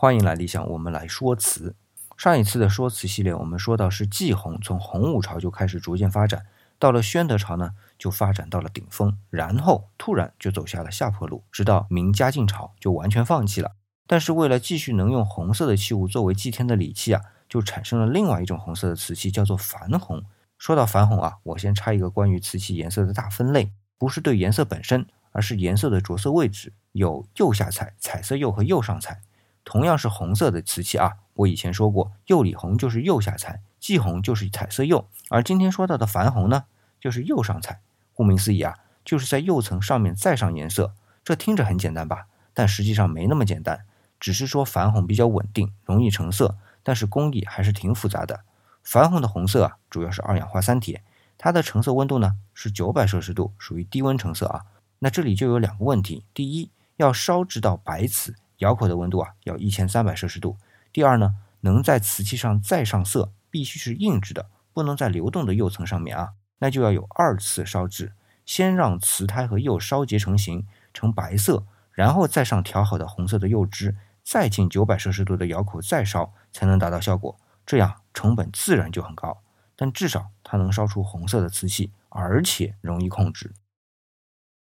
欢迎来理想，我们来说词。上一次的说辞系列，我们说到是季红从洪武朝就开始逐渐发展，到了宣德朝呢，就发展到了顶峰，然后突然就走下了下坡路，直到明嘉靖朝就完全放弃了。但是为了继续能用红色的器物作为祭天的礼器啊，就产生了另外一种红色的瓷器，叫做矾红。说到矾红啊，我先插一个关于瓷器颜色的大分类，不是对颜色本身，而是颜色的着色位置，有釉下彩、彩色釉和釉上彩。同样是红色的瓷器啊，我以前说过，釉里红就是釉下彩，霁红就是彩色釉，而今天说到的矾红呢，就是釉上彩。顾名思义啊，就是在釉层上面再上颜色。这听着很简单吧？但实际上没那么简单，只是说矾红比较稳定，容易成色，但是工艺还是挺复杂的。矾红的红色啊，主要是二氧化三铁，它的成色温度呢是九百摄氏度，属于低温成色啊。那这里就有两个问题：第一，要烧制到白瓷。窑口的温度啊，要一千三百摄氏度。第二呢，能在瓷器上再上色，必须是硬质的，不能在流动的釉层上面啊。那就要有二次烧制，先让瓷胎和釉烧结成型，成白色，然后再上调好的红色的釉汁，再进九百摄氏度的窑口再烧，才能达到效果。这样成本自然就很高，但至少它能烧出红色的瓷器，而且容易控制。